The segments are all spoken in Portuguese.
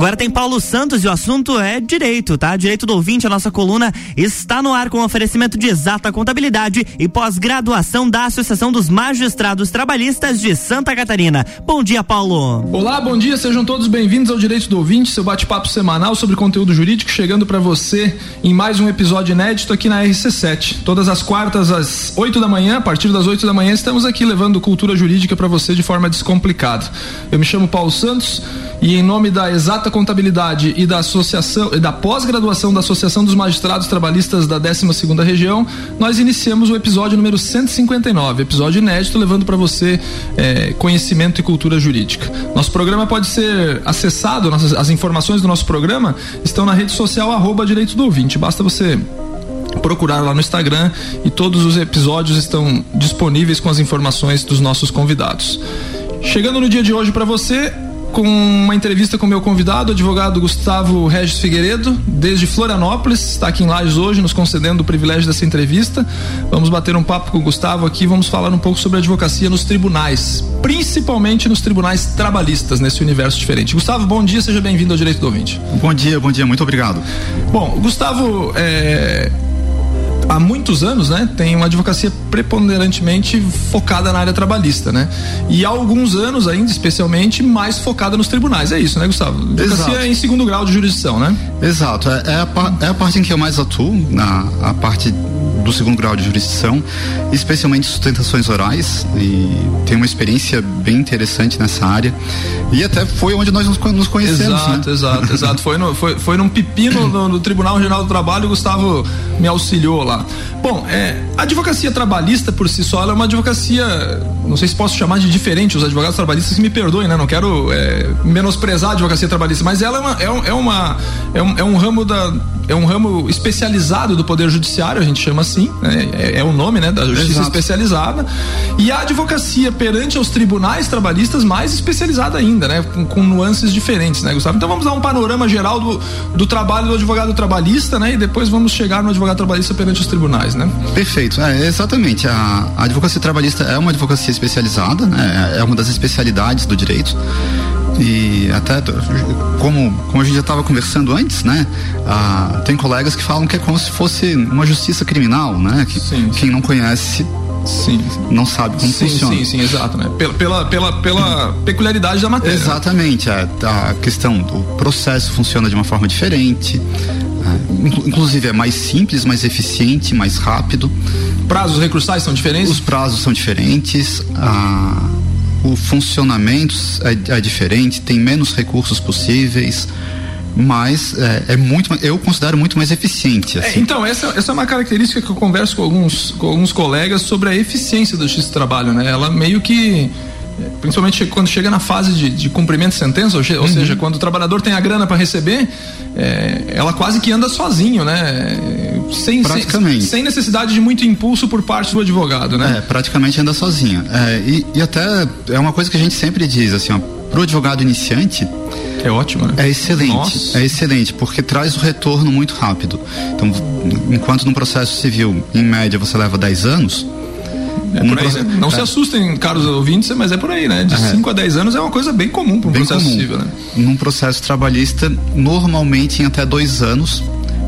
Agora tem Paulo Santos e o assunto é direito, tá? Direito do ouvinte, a nossa coluna está no ar com oferecimento de exata contabilidade e pós-graduação da Associação dos Magistrados Trabalhistas de Santa Catarina. Bom dia, Paulo. Olá, bom dia, sejam todos bem-vindos ao Direito do Ouvinte, seu bate-papo semanal sobre conteúdo jurídico, chegando para você em mais um episódio inédito aqui na RC7. Todas as quartas às 8 da manhã, a partir das 8 da manhã, estamos aqui levando cultura jurídica para você de forma descomplicada. Eu me chamo Paulo Santos e em nome da Exata Contabilidade e da Associação da pós-graduação da Associação dos Magistrados Trabalhistas da 12 segunda Região, nós iniciamos o episódio número 159, episódio inédito levando para você é, conhecimento e cultura jurídica. Nosso programa pode ser acessado, nossas, as informações do nosso programa estão na rede social arroba Direito do Ouvinte. Basta você procurar lá no Instagram e todos os episódios estão disponíveis com as informações dos nossos convidados. Chegando no dia de hoje para você, com uma entrevista com meu convidado, o advogado Gustavo Regis Figueiredo, desde Florianópolis, está aqui em Lages hoje, nos concedendo o privilégio dessa entrevista. Vamos bater um papo com o Gustavo aqui, vamos falar um pouco sobre a advocacia nos tribunais, principalmente nos tribunais trabalhistas, nesse universo diferente. Gustavo, bom dia, seja bem-vindo ao Direito do Ouvinte. Bom dia, bom dia, muito obrigado. Bom, Gustavo, é, há muitos anos, né, tem uma advocacia preponderantemente focada na área trabalhista, né? E há alguns anos ainda, especialmente, mais focada nos tribunais. É isso, né, Gustavo? Advocacia Exato. em segundo grau de jurisdição, né? Exato. É, é, a, é a parte em que eu mais atuo, na a parte do segundo grau de jurisdição, especialmente sustentações orais, e tenho uma experiência bem interessante nessa área. E até foi onde nós nos, nos conhecemos. Exato, né? exato, exato. Foi, no, foi, foi num pepino no, no Tribunal Regional do Trabalho, o Gustavo me auxiliou lá. Bom, é, a advocacia trabalhista por si só é uma advocacia, não sei se posso chamar de diferente, os advogados trabalhistas me perdoem, né? Não quero é, menosprezar a advocacia trabalhista, mas ela é, uma, é, um, é, uma, é, um, é um ramo da é um ramo especializado do Poder Judiciário, a gente chama assim, né? é, é, o nome né, da Justiça Exato. Especializada. E a advocacia perante aos tribunais trabalhistas mais especializada ainda, né? Com, com, nuances diferentes, né, Gustavo? Então vamos dar um panorama geral do, do trabalho do advogado trabalhista, né? E depois vamos chegar no advogado trabalhista perante os tribunais, né? Perfeito, é, exatamente. A, a advocacia trabalhista é uma advocacia especializada, né? É uma das especialidades do direito. E até como, como a gente já estava conversando antes, né? Ah, tem colegas que falam que é como se fosse uma justiça criminal, né? Que sim, quem não conhece Sim. Não sabe como sim, funciona. Sim, sim, exato, né? Pela, pela, pela, pela peculiaridade da matéria. Exatamente. A, a questão do processo funciona de uma forma diferente. É, inclusive é mais simples, mais eficiente, mais rápido. Prazos recursais são diferentes? Os prazos são diferentes. A o funcionamento é, é diferente, tem menos recursos possíveis mas é, é, muito eu considero muito mais eficiente é, assim. é, então essa, essa é uma característica que eu converso com alguns com alguns colegas sobre a eficiência do X trabalho né ela meio que principalmente quando chega na fase de, de cumprimento de sentença, ou, uhum. seja, quando o trabalhador tem a grana para receber, é, ela quase que anda sozinho, né? Sem, praticamente. Sem, sem, necessidade de muito impulso por parte do advogado, né? É, praticamente anda sozinho. É, e, e, até é uma coisa que a gente sempre diz, assim, ó, pro advogado iniciante. É ótimo, né? É excelente. Nossa. É excelente, porque traz o retorno muito rápido. Então, enquanto no processo civil, em média, você leva 10 anos, é por aí, né? Não é. se assustem, caros ouvintes, mas é por aí, né? De 5 é. a 10 anos é uma coisa bem comum para um bem processo comum. civil, né? Num processo trabalhista, normalmente em até dois anos,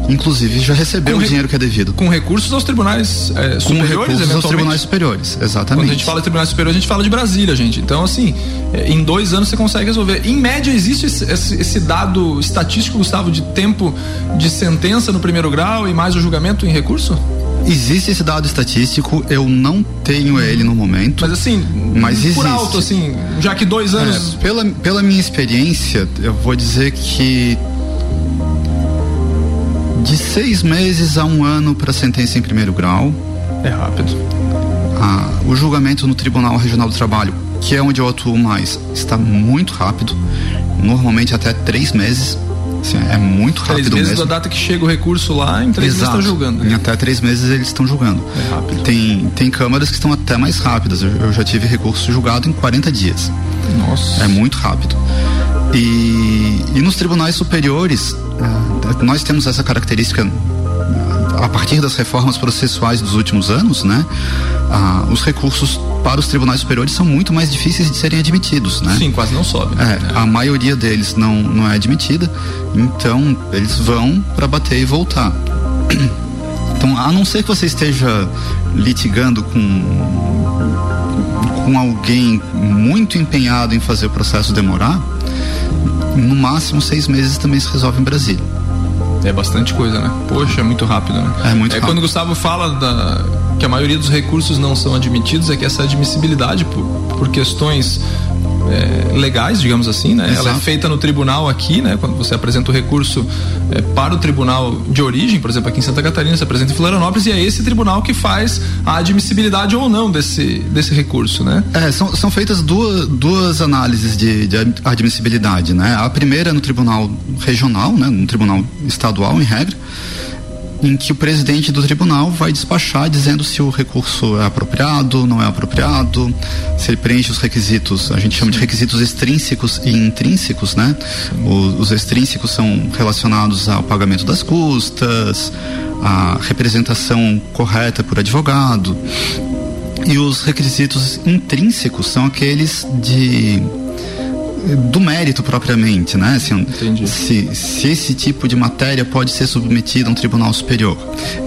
inclusive já recebeu o dinheiro que é devido. Com recursos aos tribunais é, superiores, com recursos aos tribunais superiores, exatamente. Quando a gente fala de tribunais superiores, a gente fala de Brasília, gente. Então, assim, é, em dois anos você consegue resolver. Em média, existe esse, esse, esse, dado estatístico, Gustavo, de tempo de sentença no primeiro grau e mais o julgamento em recurso? Existe esse dado estatístico, eu não tenho ele no momento. Mas assim, mas por existe. alto, assim, já que dois anos. É, pela, pela minha experiência, eu vou dizer que de seis meses a um ano para sentença em primeiro grau. É rápido. Ah, o julgamento no Tribunal Regional do Trabalho, que é onde eu atuo mais, está muito rápido. Normalmente até três meses. Assim, é muito rápido três meses mesmo. da data que chega o recurso lá, em três Exato. meses está julgando. Em até três meses eles estão julgando. É rápido. Tem, tem câmaras que estão até mais rápidas. Eu, eu já tive recurso julgado em 40 dias. Nossa. É muito rápido. E, e nos tribunais superiores, uh, nós temos essa característica a partir das reformas processuais dos últimos anos, né, ah, os recursos para os tribunais superiores são muito mais difíceis de serem admitidos, né? Sim, quase não sobe. Né? É, a maioria deles não, não é admitida, então eles vão para bater e voltar. Então, a não ser que você esteja litigando com com alguém muito empenhado em fazer o processo demorar, no máximo seis meses também se resolve em Brasília. É bastante coisa, né? Poxa, é muito rápido, né? É muito é, rápido. Quando o Gustavo fala da, que a maioria dos recursos não são admitidos, é que essa admissibilidade por, por questões é, legais, digamos assim, né? Ela é feita no tribunal aqui, né? Quando você apresenta o recurso é, para o tribunal de origem, por exemplo, aqui em Santa Catarina, você apresenta em Florianópolis e é esse tribunal que faz a admissibilidade ou não desse, desse recurso, né? É, são, são feitas duas, duas análises de, de admissibilidade, né? A primeira no tribunal regional, né? No tribunal estadual, em regra em que o presidente do tribunal vai despachar dizendo se o recurso é apropriado, não é apropriado, se ele preenche os requisitos, a gente chama de requisitos extrínsecos e intrínsecos, né? Os, os extrínsecos são relacionados ao pagamento das custas, a representação correta por advogado. E os requisitos intrínsecos são aqueles de do mérito propriamente, né? Assim, se, se esse tipo de matéria pode ser submetida a um tribunal superior.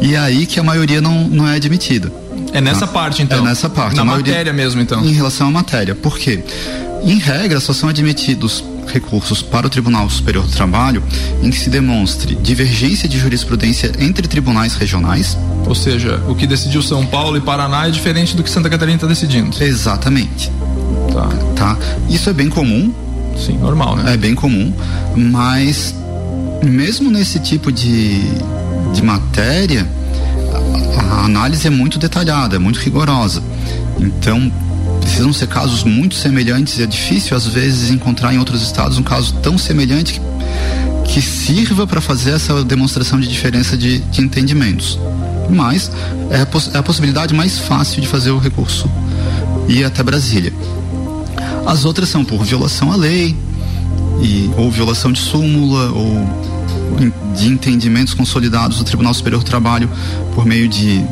E é aí que a maioria não, não é admitida. É nessa tá? parte, então? É nessa parte. Na matéria mesmo, então? Em relação à matéria. Por quê? Em regra, só são admitidos recursos para o Tribunal Superior do Trabalho em que se demonstre divergência de jurisprudência entre tribunais regionais. Ou seja, o que decidiu São Paulo e Paraná é diferente do que Santa Catarina está decidindo. Exatamente. Tá. tá. Isso é bem comum Sim, normal, né? É bem comum, mas mesmo nesse tipo de, de matéria, a, análise é muito detalhada, é muito rigorosa. Então, precisam ser casos muito semelhantes e é difícil às vezes encontrar em outros estados um caso tão semelhante que, que sirva para fazer essa demonstração de diferença de, de entendimentos. Mas é a, é a possibilidade mais fácil de fazer o recurso ir até Brasília. As outras são por violação à lei, e, ou violação de súmula, ou de entendimentos consolidados do Tribunal Superior do Trabalho por meio de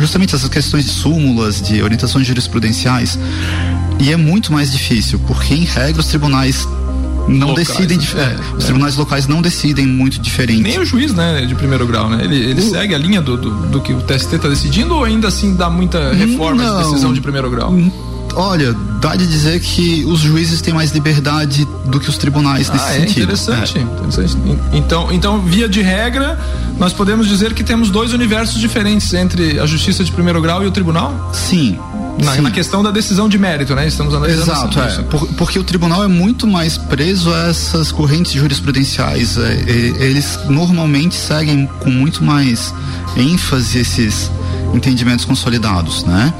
justamente essas questões de súmulas, de orientações jurisprudenciais. E é muito mais difícil, porque em regra os tribunais não locais, decidem, né? é, os é. tribunais locais não decidem muito diferente. Nem o juiz, né, de primeiro grau, né? Ele, ele o... segue a linha do, do, do, que o TST está decidindo ou ainda assim dá muita reforma de decisão de primeiro grau? Olha, dá de dizer que os juízes têm mais liberdade do que os tribunais nesse ah, é sentido. Interessante, é. interessante. Então, então, via de regra, nós podemos dizer que temos dois universos diferentes entre a justiça de primeiro grau e o tribunal? Sim. Na, na questão da decisão de mérito, né? Estamos analisando Exato, é. Por, porque o tribunal é muito mais preso a essas correntes jurisprudenciais. É, eles normalmente seguem com muito mais ênfase esses entendimentos consolidados, né?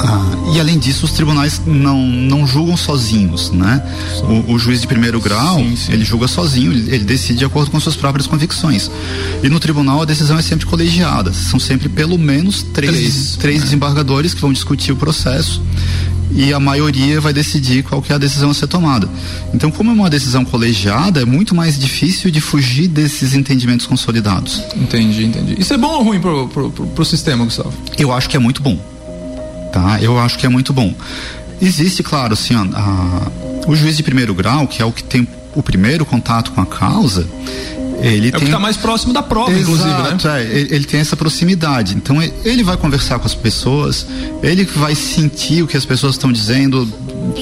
Ah, e além disso, os tribunais não, não julgam sozinhos, né? O, o, juiz de primeiro grau, sim, sim. ele julga sozinho, ele, ele, decide de acordo com suas próprias convicções. E no tribunal a decisão é sempre colegiada, são sempre pelo menos três, três, três é. desembargadores que vão discutir o processo e a maioria vai decidir qual que é a decisão a ser tomada. Então, como é uma decisão colegiada, é muito mais difícil de fugir desses entendimentos consolidados. Entendi, entendi. Isso é bom ou ruim pro, pro, pro, pro sistema, Gustavo? Eu acho que é muito bom tá? Eu acho que é muito bom. Existe, claro, assim, ó, a, o juiz de primeiro grau, que é o que tem o primeiro contato com a causa, ele é tem... o que está mais próximo da prova, Exato, inclusive, né? É, ele, ele, tem essa proximidade. Então ele vai conversar com as pessoas, ele vai sentir o que as pessoas estão dizendo,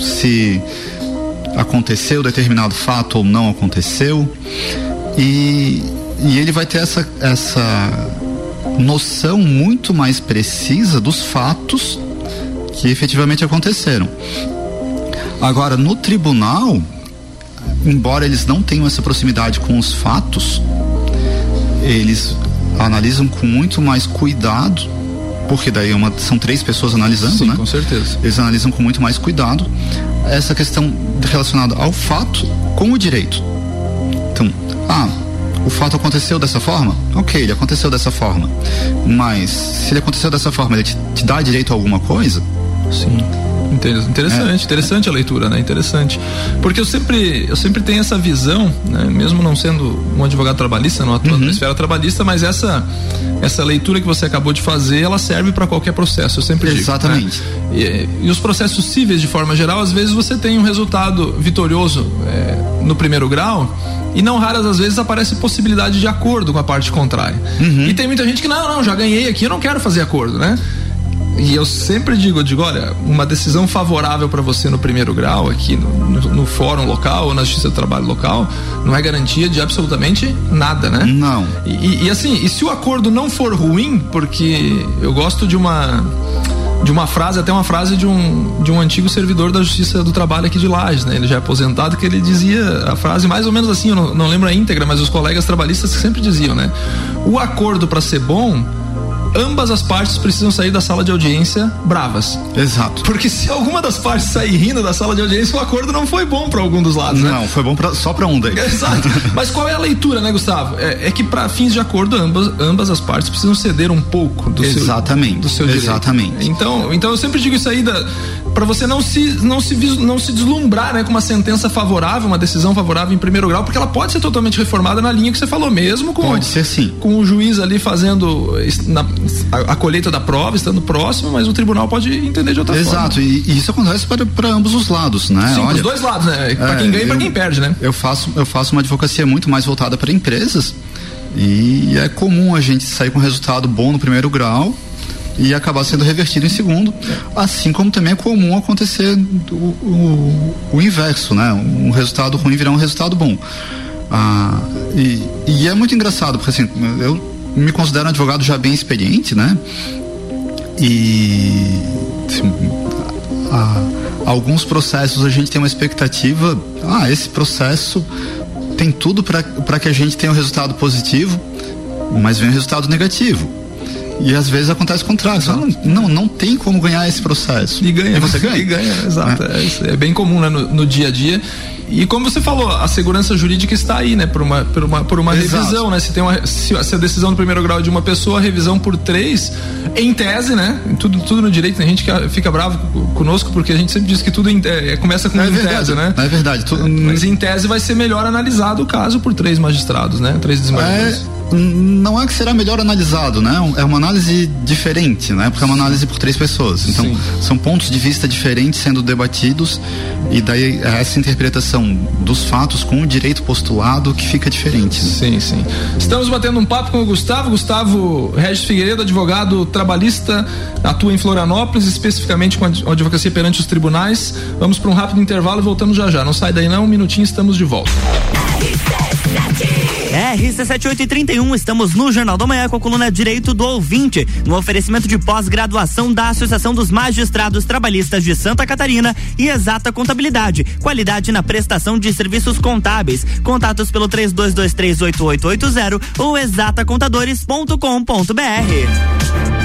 se aconteceu determinado fato ou não aconteceu. E, e ele vai ter essa, essa noção muito mais precisa dos fatos que efetivamente aconteceram. Agora, no tribunal, embora eles não tenham essa proximidade com os fatos, eles analisam com muito mais cuidado, porque daí uma, são três pessoas analisando, Sim, né? Com certeza. Eles analisam com muito mais cuidado essa questão relacionada ao fato com o direito. Então, ah, o fato aconteceu dessa forma? Ok, ele aconteceu dessa forma. Mas se ele aconteceu dessa forma, ele te, te dá direito a alguma coisa? Sim. Interessante, é. interessante a leitura, né? Interessante. Porque eu sempre, eu sempre tenho essa visão, né? mesmo não sendo um advogado trabalhista, não atuando uhum. na esfera trabalhista, mas essa, essa leitura que você acabou de fazer, ela serve para qualquer processo, eu sempre digo. Né? Exatamente. Né? E, e, os processos cíveis, de forma geral, às vezes você tem um resultado vitorioso é, no primeiro grau e não raras às vezes aparece possibilidade de acordo com a parte contrária. Uhum. E tem muita gente que, não, não, já ganhei aqui, eu não quero fazer acordo, né? E eu sempre digo, eu digo, olha, uma decisão favorável para você no primeiro grau, aqui no, no, no, fórum local ou na justiça do trabalho local, não é garantia de absolutamente nada, né? Não. E, e assim, e se o acordo não for ruim, porque eu gosto de uma de uma frase, até uma frase de um, de um antigo servidor da Justiça do Trabalho aqui de Lages, né? Ele já é aposentado, que ele dizia a frase mais ou menos assim, eu não, não lembro a íntegra, mas os colegas trabalhistas sempre diziam, né? O acordo para ser bom ambas as partes precisam sair da sala de audiência bravas. Exato. Porque se alguma das partes sair rindo da sala de audiência, o acordo não foi bom para algum dos lados, né? Não, foi bom pra, só para um deles. Exato. Mas qual é a leitura, né, Gustavo? É, é que para fins de acordo, ambas, ambas as partes precisam ceder um pouco do Exatamente. seu do seu direito. Exatamente. Então, então eu sempre digo isso aí da para você não se não se não se deslumbrar, né, com uma sentença favorável, uma decisão favorável em primeiro grau, porque ela pode ser totalmente reformada na linha que você falou mesmo com Pode ser sim. Com o juiz ali fazendo na, a, a colheita da prova, estando próximo, mas o tribunal pode entender de outra Exato, forma. Exato, e, isso acontece para, ambos os lados, né? Sim, Olha, os dois lados, né? Para é, quem ganha e para quem perde, né? Eu faço, eu faço uma advocacia muito mais voltada para empresas e é comum a gente sair com resultado bom no primeiro grau e acabar sendo revertido em segundo, assim como também é comum acontecer o, o, o inverso, né? Um resultado ruim virar um resultado bom. Ah, e, e é muito engraçado, porque assim, eu me considero um advogado já bem experiente, né? E assim, alguns processos a gente tem uma expectativa, ah, esse processo tem tudo para que a gente tenha um resultado positivo, mas vem um resultado negativo. E às vezes acontece o contrário. Não, não, não tem como ganhar esse processo. E ganha. E você ganha. E ganha, exato. É, é bem comum né, no, no dia a dia. E como você falou, a segurança jurídica está aí, né? Por uma, por uma, por uma revisão, né? Se tem uma, se, se, a decisão do primeiro grau é de uma pessoa, a revisão por três, em tese, né? Tudo, tudo no direito, tem gente que fica bravo conosco porque a gente sempre diz que tudo em, é, começa com é em verdade, tese, né? É verdade. Tu, Mas em tese vai ser melhor analisado o caso por três magistrados, né? Três desembargadores. É não é que será melhor analisado, né? É uma análise diferente, né? Porque é uma análise por três pessoas. Então, Sim. são pontos de vista diferentes sendo debatidos e daí é essa interpretação dos fatos com o direito postulado que fica diferente. Né? Sim, sim. Estamos batendo um papo com o Gustavo. Gustavo Regis Figueiredo, advogado trabalhista, atua em Florianópolis, especificamente com a advocacia perante os tribunais. Vamos para um rápido intervalo e voltamos já já. Não sai daí não, um minutinho, estamos de volta. RC7831, estamos no Jornal da Manhã com a coluna Direito do Ouvinte, no oferecimento de pós-graduação da Associação dos Magistrados Trabalhistas de Santa Catarina e Exata Contabilidade. Qualidade na prestação de serviços contábeis. Contatos pelo 32238880 ou exatacontadores.com.br.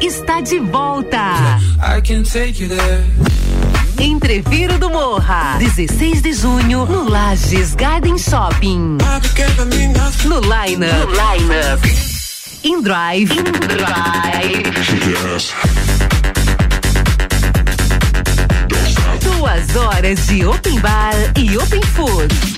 está de volta. Entreviro do Morra, 16 de junho, no Lages Garden Shopping. No Line Up. No Line Up. In Drive. In Drive. Duas horas de Open Bar e Open Food.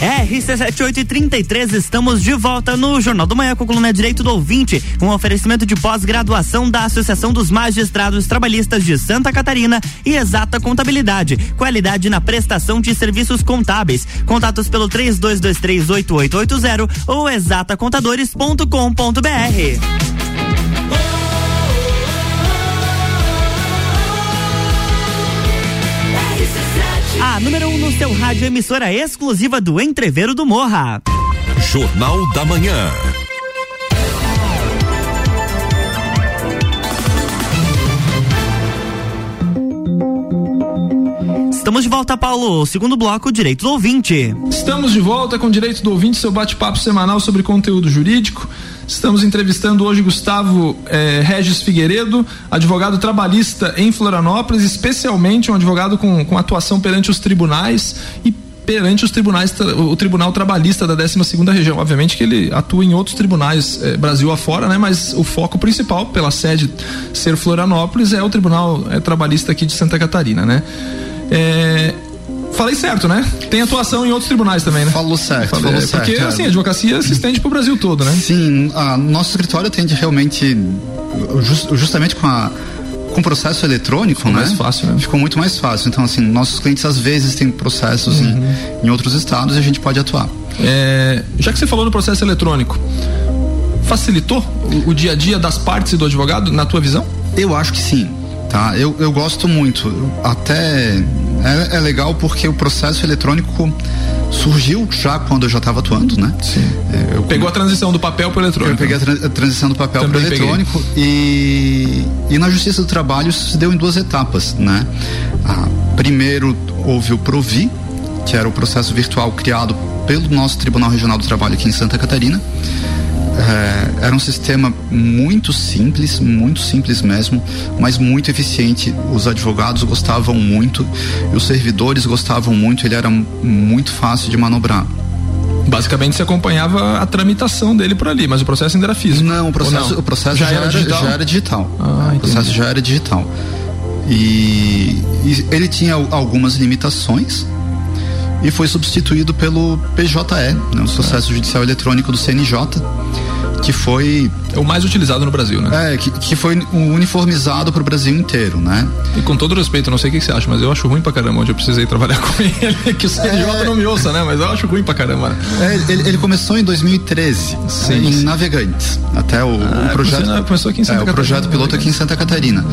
RC7833, estamos de volta no Jornal do Manhã com a coluna Direito do Ouvinte, com oferecimento de pós-graduação da Associação dos Magistrados Trabalhistas de Santa Catarina e Exata Contabilidade, qualidade na prestação de serviços contábeis. Contatos pelo 32238880 ou exatacontadores.com.br. A número 1 um no seu rádio, emissora exclusiva do Entreveiro do Morra. Jornal da Manhã. Estamos de volta, Paulo. Segundo bloco, Direito do Ouvinte. Estamos de volta com Direito do Ouvinte, seu bate-papo semanal sobre conteúdo jurídico. Estamos entrevistando hoje Gustavo eh, Regis Figueiredo, advogado trabalhista em Florianópolis, especialmente um advogado com, com atuação perante os tribunais e perante os tribunais, o Tribunal Trabalhista da 12 segunda região. Obviamente que ele atua em outros tribunais eh, Brasil afora, né? Mas o foco principal, pela sede ser Florianópolis, é o Tribunal eh, Trabalhista aqui de Santa Catarina, né? É, Falei certo, né? Tem atuação em outros tribunais também, né? Falou certo, falou porque, certo. assim, a advocacia se estende pro Brasil todo, né? Sim, a, nosso escritório atende realmente, just, justamente com a com o processo eletrônico, Ficou né? mais fácil, né? Ficou muito mais fácil. Então, assim, nossos clientes às vezes têm processos uhum. em, em, outros estados e a gente pode atuar. É, já que você falou no processo eletrônico, facilitou o, o dia a dia das partes e do advogado, na tua visão? Eu acho que sim tá? Eu, eu gosto muito. Até é, é legal porque o processo eletrônico surgiu já quando eu já estava atuando, né? Sim. É, eu, Pegou a transição do papel para o eletrônico. Eu peguei a, tra a transição do papel para o eletrônico e, e na Justiça do Trabalho isso se deu em duas etapas, né? Ah, primeiro houve o Provi, que era o processo virtual criado pelo nosso Tribunal Regional do Trabalho aqui em Santa Catarina é, era um sistema muito simples, muito simples mesmo, mas muito eficiente. Os advogados gostavam muito e os servidores gostavam muito. Ele era muito fácil de manobrar. Basicamente você acompanhava a tramitação dele por ali, mas o processo ainda era físico. Não, o processo, não? O processo já, já, era, digital? já era digital. Ah, o processo já era digital. E, e ele tinha algumas limitações, e foi substituído pelo PJE, né, o processo judicial eletrônico do CNJ, que foi é o mais utilizado no Brasil, né? É, que, que foi uniformizado para o Brasil inteiro, né? E com todo respeito, não sei o que, você acha, mas eu acho ruim pra caramba onde eu precisei trabalhar com ele, que o CNJ é... não me ouça, né? Mas eu acho ruim pra caramba. É, ele, ele, começou em 2013, sim, em sim. Navegantes, até o, ah, o projeto começou aqui em Santa é, Catarina. o projeto piloto aqui em Santa Catarina.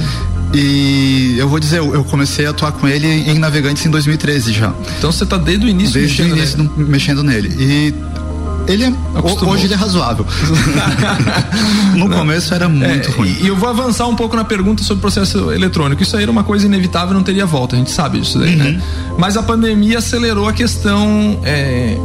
E eu vou dizer, eu comecei a atuar com ele em Navegantes em 2013 já. Então você está desde o início desde mexendo o início nele. Mexendo nele. E ele é, hoje ele é razoável. no não, começo era muito é, ruim. E eu vou avançar um pouco na pergunta sobre o processo eletrônico. Isso aí era uma coisa inevitável, não teria volta, a gente sabe disso daí, né? uhum. né? Mas a pandemia acelerou a questão é,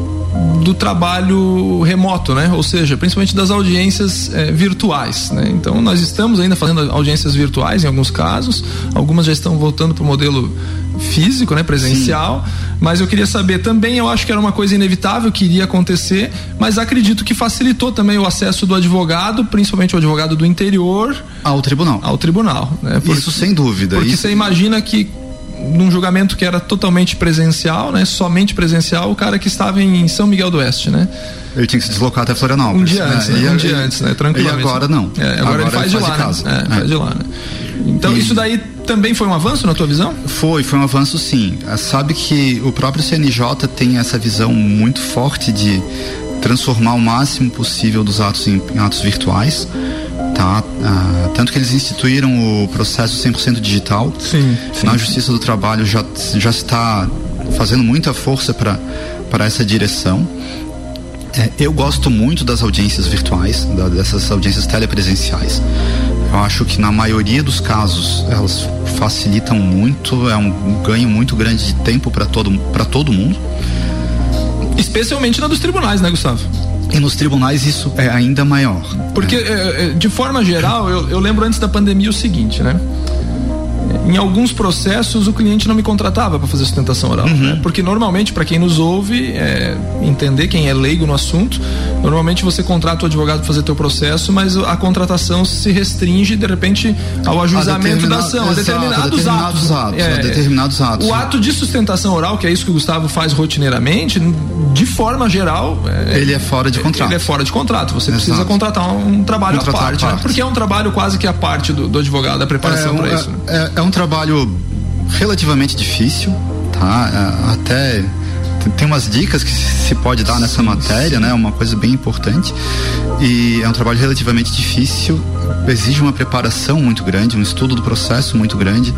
do trabalho remoto, né? Ou seja, principalmente das audiências é, virtuais, né? Então nós estamos ainda fazendo audiências virtuais em alguns casos, algumas já estão voltando para o modelo físico, né, presencial, Sim. mas eu queria saber também, eu acho que era uma coisa inevitável que iria acontecer, mas acredito que facilitou também o acesso do advogado, principalmente o advogado do interior ao tribunal. Ao tribunal, né? Porque, Isso sem dúvida. Porque Isso... você imagina que num julgamento que era totalmente presencial, né? Somente presencial, o cara que estava em São Miguel do Oeste, né? Ele tinha que se deslocar até Florianópolis. Um dia antes, né? né? Um dia antes, né? Tranquilamente. E agora não. É, agora, agora, ele faz, de lá, de né? É, faz de lá, né? Então, e... isso daí também foi um avanço na tua visão? Foi, foi um avanço sim. Ah, sabe que o próprio CNJ tem essa visão muito forte de transformar o máximo possível dos atos em, em atos virtuais tá? Ah, tanto que eles instituíram o processo 100% digital. Sim, sim. Na Justiça do Trabalho já, já está fazendo muita força para essa direção. É, eu gosto muito das audiências virtuais, da, dessas audiências telepresenciais. Eu acho que na maioria dos casos elas facilitam muito, é um ganho muito grande de tempo para todo, todo mundo. Especialmente na dos tribunais, né, Gustavo? E nos tribunais isso é ainda maior. Porque, é. É, de forma geral, eu, eu lembro antes da pandemia o seguinte, né? Em alguns processos o cliente não me contratava para fazer sustentação oral, uhum. né? porque normalmente para quem nos ouve é, entender quem é leigo no assunto, normalmente você contrata o advogado para fazer teu processo, mas a contratação se restringe de repente ao ajuizamento da ação, a determinados, determinados atos, atos é, determinados atos. O ato de sustentação oral, que é isso que o Gustavo faz rotineiramente, de forma geral, é, ele é fora de contrato. Ele é fora de contrato. Você Exato. precisa contratar um trabalho contratar à parte, né? porque é um trabalho quase que a parte do, do advogado, a preparação é, para isso. Né? É, é um trabalho relativamente difícil, tá? É, até tem umas dicas que se pode dar nessa matéria, né? Uma coisa bem importante. E é um trabalho relativamente difícil, exige uma preparação muito grande, um estudo do processo muito grande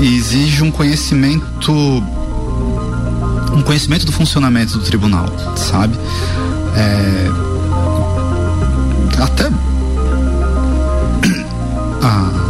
e exige um conhecimento um conhecimento do funcionamento do tribunal, sabe? É, até ah,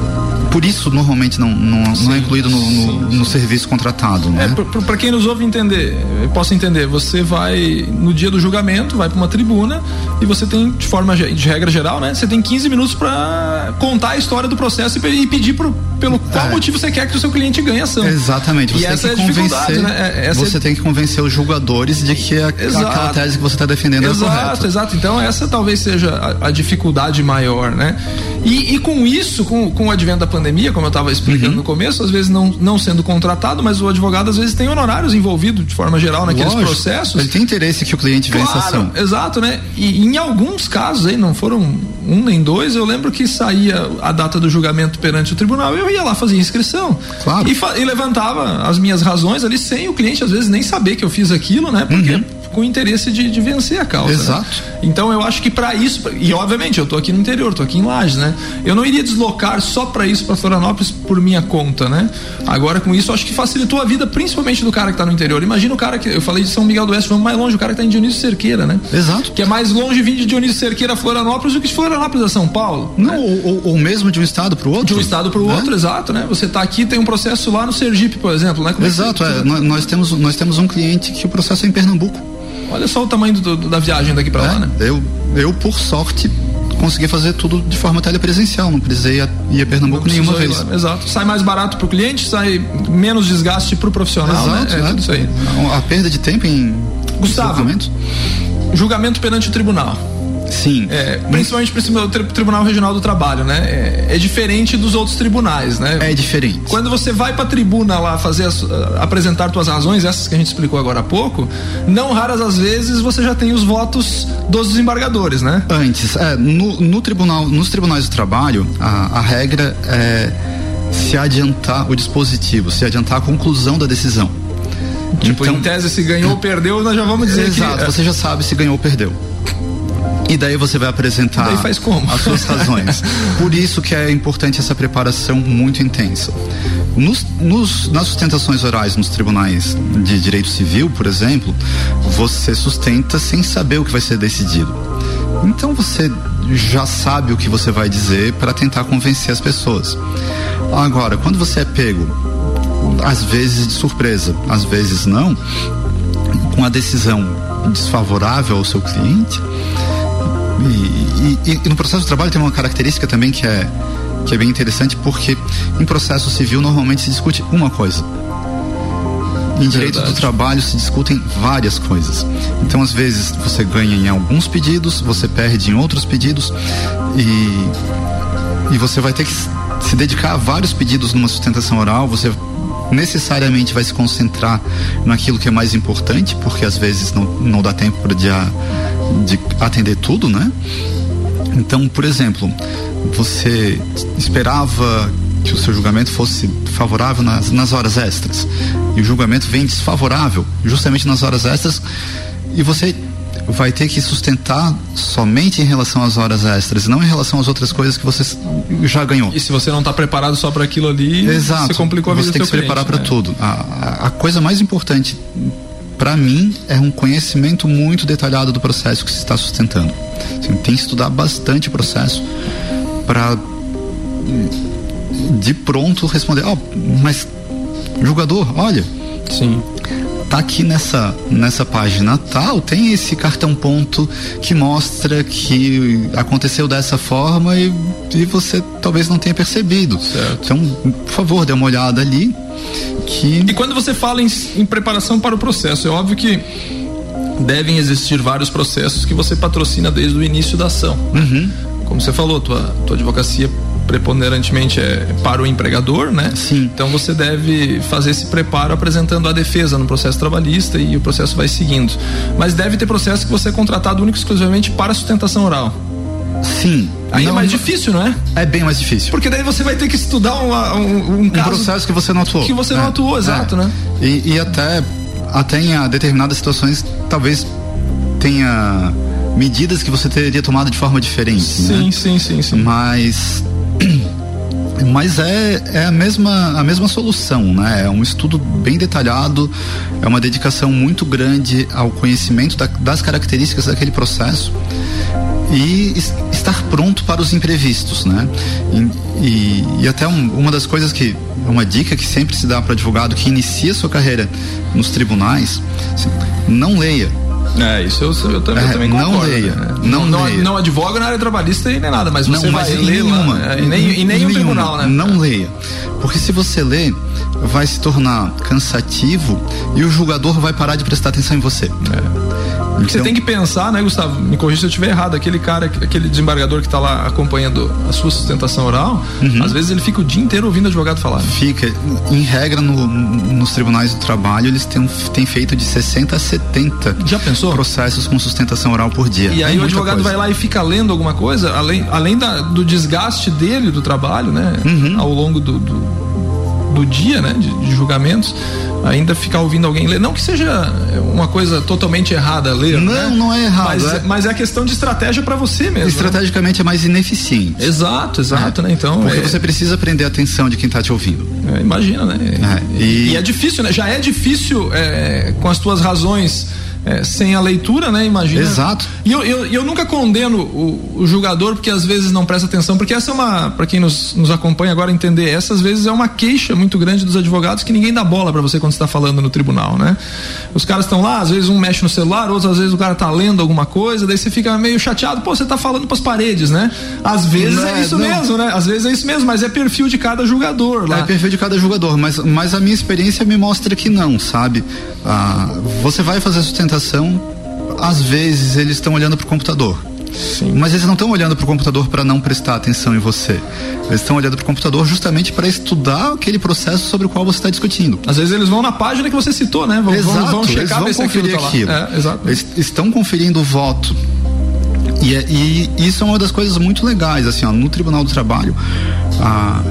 por isso normalmente não, não, sim, não é incluído no, no, no serviço contratado. Né? É, para quem nos ouve entender, posso entender, você vai no dia do julgamento, vai para uma tribuna e você tem, de forma de regra geral, né? Você tem 15 minutos para contar a história do processo e, e pedir pro, pelo qual é. motivo você quer que o seu cliente ganhe ação. Exatamente. Você e essa é a dificuldade, né? É, essa você tem que convencer os julgadores de que a, aquela tese que você está defendendo exato, é correta. Exato, Então essa talvez seja a, a dificuldade maior, né? E, e, com isso, com, com o advento da pandemia, como eu estava explicando uhum. no começo, às vezes não, não sendo contratado, mas o advogado às vezes tem honorários envolvidos de forma geral naqueles Lógico, processos. Ele tem interesse que o cliente vença claro, a ação. Exato, né? E em alguns casos aí, não foram um nem dois, eu lembro que saía a data do julgamento perante o tribunal, eu ia lá fazer inscrição. Claro. E, e levantava as minhas razões ali sem o cliente às vezes nem saber que eu fiz aquilo, né? Porque uhum com o interesse de, de vencer a causa. Né? Exato. Né? Então eu acho que para isso, e obviamente eu tô aqui no interior, tô aqui em Lages, né? Eu não iria deslocar só para isso para Florianópolis por minha conta, né? Agora com isso eu acho que facilitou a vida principalmente do cara que tá no interior. Imagina o cara que eu falei de São Miguel do Oeste, vamos mais longe, o cara que tá em Dionísio Cerqueira, né? Exato. Que é mais longe vir de Dionísio Cerqueira a Florianópolis do que de Florianópolis a São Paulo. Não, né? ou, ou, mesmo de um estado para o outro. De um estado para o né? outro, exato, né? Você tá aqui tem um processo lá no Sergipe, por exemplo, né? Como exato, é, nós temos nós temos um cliente que o processo é em Pernambuco. Olha só o tamanho do, do, da viagem daqui para é, lá, né? Eu, eu, por sorte, consegui fazer tudo de forma telepresencial, não precisei ir a Pernambuco nenhuma vez. Lá, exato. Sai mais barato para o cliente, sai menos desgaste para o profissional, né? exato, né? É, tudo isso aí. A perda de tempo em Gustavo, julgamento perante o tribunal. Sim. É, principalmente para o Tribunal Regional do Trabalho, né? É, é, diferente dos outros tribunais, né? É diferente. Quando você vai para a tribuna lá fazer as, apresentar suas razões, essas que a gente explicou agora há pouco, não raras as vezes você já tem os votos dos desembargadores, né? Antes, é, no, no tribunal, nos tribunais do trabalho, a, a regra é se adiantar o dispositivo, se adiantar a conclusão da decisão. Tipo, então, em tese, se ganhou ou perdeu, nós já vamos dizer exato, que... você já sabe se ganhou ou perdeu. E daí você vai apresentar as suas razões. Por isso que é importante essa preparação muito intensa. Nos, nos, nas sustentações orais nos tribunais de direito civil, por exemplo, você sustenta sem saber o que vai ser decidido. Então você já sabe o que você vai dizer para tentar convencer as pessoas. Agora, quando você é pego, às vezes de surpresa, às vezes não, com a decisão desfavorável ao seu cliente, e, e, e, no processo de trabalho tem uma característica também que é, que é bem interessante, porque em processo civil normalmente se discute uma coisa. Em direito Verdade. do trabalho se discutem várias coisas. Então, às vezes, você ganha em alguns pedidos, você perde em outros pedidos e, e você vai ter que se dedicar a vários pedidos numa sustentação oral, você necessariamente vai se concentrar naquilo que é mais importante, porque às vezes não, não dá tempo de, de atender tudo, né? Então, por exemplo, você esperava que o seu julgamento fosse favorável nas, nas horas extras e o julgamento vem desfavorável justamente nas horas extras e você vai ter que sustentar somente em relação às horas extras, não em relação às outras coisas que você já ganhou. E se você não está preparado só para aquilo ali, Exato. você complicou a vida Você tem que se preparar para né? tudo. A, a, coisa mais importante para mim é um conhecimento muito detalhado do processo que se está sustentando. Assim, tem que estudar bastante o processo para de pronto responder, ó, oh, mas julgador, olha, sim tá aqui nessa, nessa página tal, tem esse cartão ponto que mostra que aconteceu dessa forma e, e você talvez não tenha percebido. Certo. Então, por favor, dê uma olhada ali. Que... E quando você fala em, em preparação para o processo, é óbvio que devem existir vários processos que você patrocina desde o início da ação. Uhum. Como você falou, tua, tua advocacia preponderantemente é para o empregador, né? Sim. Então você deve fazer esse preparo apresentando a defesa no processo trabalhista e o processo vai seguindo. Mas deve ter processo que você é contratado único e exclusivamente para sustentação oral. Sim. Aí é Não- mais difícil, não é? É bem mais difícil. Porque daí você vai ter que estudar uma- um, um um processo que você não atuou. que você não É, atuou, exato, é. né? E, e até, até em ah, determinadas situações, talvez tenha medidas que você teria tomado de forma diferente. Sim, né? sim, sim, sim. Mas. Mas é, é a, mesma, a mesma solução, né? É um estudo bem detalhado, é uma dedicação muito grande ao conhecimento da- das características daquele processo e es- estar pronto para os imprevistos, né? E, e- e até um- uma das coisas que uma dica que sempre se dá para advogado que inicia sua carreira nos tribunais, assim, não leia. É, isso eu, eu também, eu É, também não concordo. leia, né? não não, leia. não advogo na área trabalhista e nem nada, mas você não, vai mas em ler nenhuma, lá, é, e nem, nem em o nenhuma, tribunal, né? Não leia. Porque se você lê, vai se tornar cansativo e o julgador vai parar de prestar atenção em você. Porque você tem que pensar, né, Gustavo? Me corrija se eu estiver errado. Aquele cara, aquele desembargador que está lá acompanhando a sua sustentação oral, Uhum. às vezes ele fica o dia inteiro ouvindo o advogado falar. né? Fica, em regra, no- nos tribunais do trabalho, eles têm, têm feito de 60 a 70 Já pensou? processos com sustentação oral por dia. E É aí o muita advogado coisa. vai lá e fica lendo alguma coisa, além, além da- do desgaste dele do trabalho, né? Uhum. Ao longo do, do, do dia, né? De, de julgamentos, ainda ficar ouvindo alguém ler. Não que seja uma coisa totalmente errada ler. Não, né? não é errado, Mas é- mas é questão de estratégia para você mesmo. né? Estrategicamente é mais ineficiente. Exato, exato, né? Então. Porque é- você precisa prender a atenção de quem está te ouvindo. É, imagina, né? É, e- e... é difícil, né? Já é difícil é, com as tuas razões é, sem a leitura, né? Imagina. Exato. E eu, eu, eu nunca condeno o, o julgador porque às vezes não presta atenção, porque essa é uma, para quem nos, nos acompanha agora entender, essa às vezes é uma queixa muito grande dos advogados que ninguém dá bola para você quando está falando no tribunal, né? Os caras estão lá, às vezes um mexe no celular, outros às vezes o cara tá lendo alguma coisa, daí você fica meio chateado, pô, você tá falando pras paredes, né? Às vezes Não é é, isso não. mesmo, né? Às vezes é isso mesmo, mas é perfil de cada julgador lá. É perfil de cada jogador, mas, mas a minha experiência me mostra que não, sabe? Ah, você vai fazer sustentação, às vezes eles estão olhando pro computador. Mas eles não estão olhando pro computador para não prestar atenção em você. Eles estão olhando pro computador justamente para estudar aquele processo sobre o qual você está discutindo. Às vezes eles vão na página que você citou, né? Vão, vão, Exato, vão eles checar vão ver conferir aquilo aquilo. tá. É, exato. Eles estão conferindo o voto. E, é- e isso é uma das coisas muito legais, assim, ó, no Tribunal do Trabalho. ah,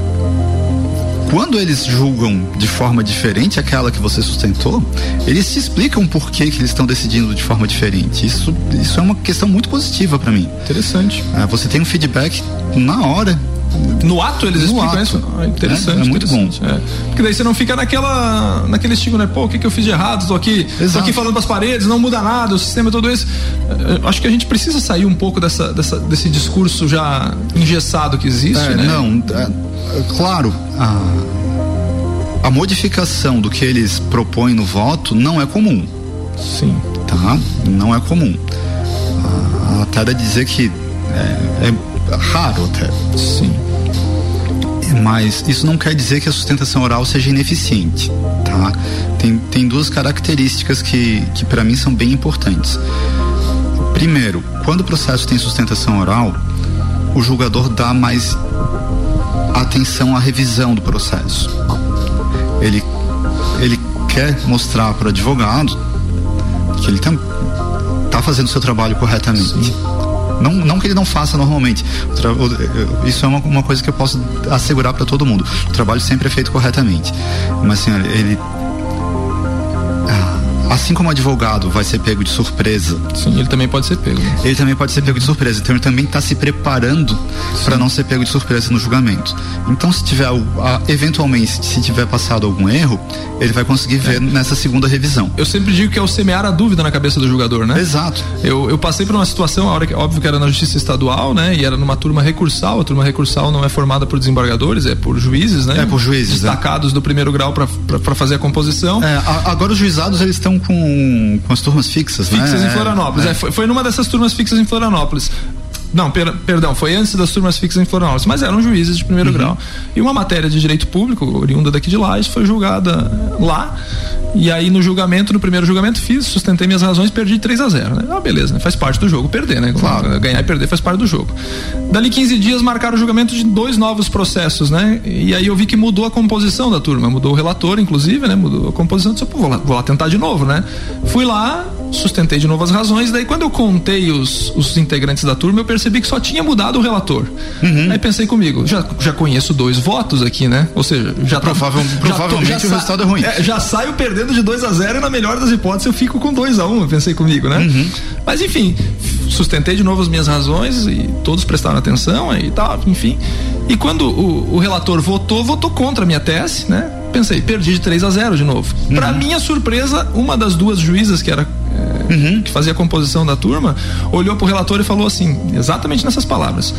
quando eles julgam de forma diferente aquela que você sustentou, eles te explicam por que, que eles estão decidindo de forma diferente. Isso, isso é uma questão muito positiva para mim. Interessante. Ah, você tem um feedback na hora. No ato eles No explicam ato. isso? Ah, interessante. É, é muito interessante. É. Porque daí você não fica naquela, naquele estigma, né? Pô, o que, que eu fiz de errado? Tô aqui, tô aqui falando pras paredes, não muda nada, o sistema é todo esse. Eh, Acho que a gente precisa sair um pouco dessa, dessa- desse discurso já engessado que existe, É, né? Não, é, é, claro, a, a modificação do que eles propõem no voto não é comum, Sim. tá? Não é comum. Ah, até dá dizer que é, é raro até. Sim. Mas isso não quer dizer que a sustentação oral seja ineficiente, tá? Tem, tem duas características que, que para mim são bem importantes. Primeiro, quando o processo tem sustentação oral, o julgador dá mais atenção à revisão do processo. Ele, ele quer mostrar para o advogado que ele está fazendo o seu trabalho corretamente. Não, não que ele não faça normalmente. Isso é uma, uma coisa que eu posso assegurar para todo mundo. O trabalho sempre é feito corretamente. Mas assim, ele. Assim como o advogado vai ser pego de surpresa. Sim, ele também pode ser pego. Né? Ele também pode ser pego de surpresa. Então ele também está se preparando para não ser pego de surpresa no julgamento. Então se tiver eventualmente se tiver passado algum erro, ele vai conseguir ver é. nessa segunda revisão. Eu sempre digo que é o semear a dúvida na cabeça do julgador, né? Exato. Eu, eu passei por uma situação, a hora que óbvio que era na justiça estadual, né? E era numa turma recursal. A turma recursal não é formada por desembargadores, é por juízes, né? É por juízes. Né? Destacados é. do primeiro grau para fazer a composição. É, agora os juizados eles estão com, com as turmas fixas, fixas né? em Florianópolis. É. é. foi, foi numa dessas turmas fixas em Florianópolis. Não, per, perdão, foi antes das turmas fixas em Florianópolis, mas eram juízes de primeiro uhum. grau. E uma matéria de direito público, oriunda daqui de Lages, foi julgada lá. E aí no julgamento, no primeiro julgamento, fiz, sustentei minhas razões, perdi 3 a 0 né? Ah, beleza, né? faz parte do jogo perder, né? Claro. Ganhar e perder faz parte do jogo. Dali 15 dias marcaram o julgamento de dois novos processos, né? E aí eu vi que mudou a composição da turma, mudou o relator, inclusive, né? Mudou a composição, disse, pô, vou lá, vou lá tentar de novo, né? Fui lá, sustentei de novo as razões, daí quando eu contei os, os integrantes da turma, eu percebi que só tinha mudado o relator. Uhum. Aí pensei comigo, já, já conheço dois votos aqui, né? Ou seja, já tá, provavelmente já tô, já o resultado é ruim. É, já saio perdendo de 2 a 0 e na melhor das hipóteses eu fico com 2 a 1 um, pensei comigo, né? Uhum. Mas enfim, sustentei de novo as minhas razões e todos prestaram atenção e tal, enfim. E quando o, o relator votou, votou contra a minha tese, né? Pensei, perdi de 3 a 0 de novo. Uhum. Para minha surpresa, uma das duas juízas que era uhum. que fazia a composição da turma, olhou pro relator e falou assim, exatamente nessas palavras: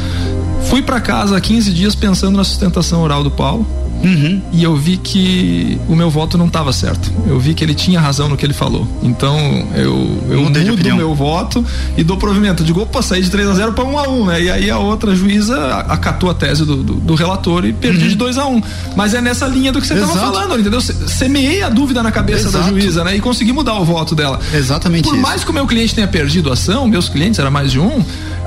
Fui para casa há 15 dias pensando na sustentação oral do Paulo Uhum. E eu vi que o meu voto não estava certo. Eu vi que ele tinha razão no que ele falou. Então eu, eu mudo o meu voto e dou provimento. Digo, opa, saí de 3 a 0 para 1 a 1 né? E aí a outra juíza acatou a tese do, do, do relator e perdi uhum. de 2 a 1 Mas é nessa linha do que você estava falando, entendeu? Semeei a dúvida na cabeça Exato. da juíza, né? E consegui mudar o voto dela. Exatamente. Por isso. mais que o meu cliente tenha perdido a ação, meus clientes, era mais de um,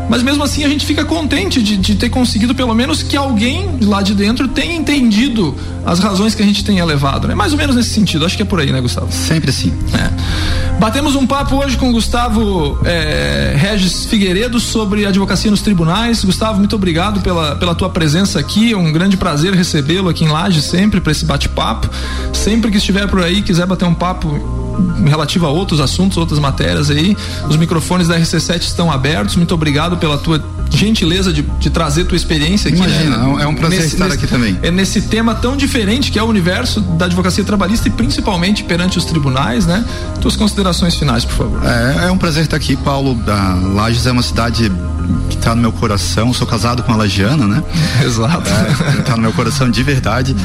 mas mesmo assim a gente fica contente de, de, ter conseguido pelo menos que alguém lá de dentro tenha entendido as razões que a gente tenha levado, né? Mais ou menos nesse sentido, acho que é por aí, né, Gustavo? Sempre sim. É. Batemos um papo hoje com o Gustavo é, Regis Figueiredo sobre advocacia nos tribunais. Gustavo, muito obrigado pela, pela tua presença aqui, é um grande prazer recebê-lo aqui em Laje sempre para esse bate-papo. Sempre que estiver por aí, quiser bater um papo relativo a outros assuntos, outras matérias aí. Os microfones da RC7 estão abertos. Muito obrigado pela tua gentileza de, de trazer tua experiência aqui. Imagina, né? é um prazer nesse, estar nesse, aqui também. É nesse tema tão diferente que é o universo da advocacia trabalhista e principalmente perante os tribunais, né? Tuas considerações finais, por favor. É, é um prazer estar aqui, Paulo. A Lages é uma cidade que está no meu coração. Sou casado com a Lagiana, né? Exato. É, tá no meu coração de verdade.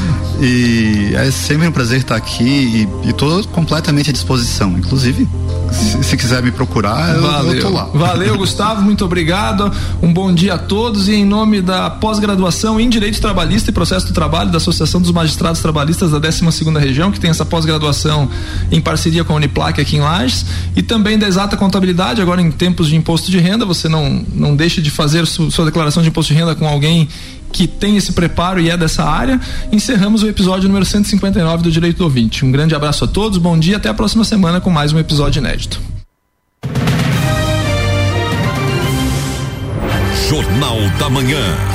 E é sempre um prazer estar aqui e, e tô completamente à disposição. Inclusive, se, se, quiser me procurar, Valeu. eu, tô lá. Valeu, Gustavo, muito obrigado. Um bom dia a todos e em nome da pós-graduação em Direito Trabalhista e Processo do Trabalho da Associação dos Magistrados Trabalhistas da 12 segunda Região, que tem essa pós-graduação em parceria com a Uniplac aqui em Lages, e também da Exata Contabilidade, agora em tempos de imposto de renda, você não, não deixe de fazer su, sua declaração de imposto de renda com alguém que tem esse preparo e é dessa área. Encerramos o episódio número 159 do Direito do Ouvinte. Um grande abraço a todos, bom dia, até a próxima semana com mais um episódio inédito. Jornal da Manhã.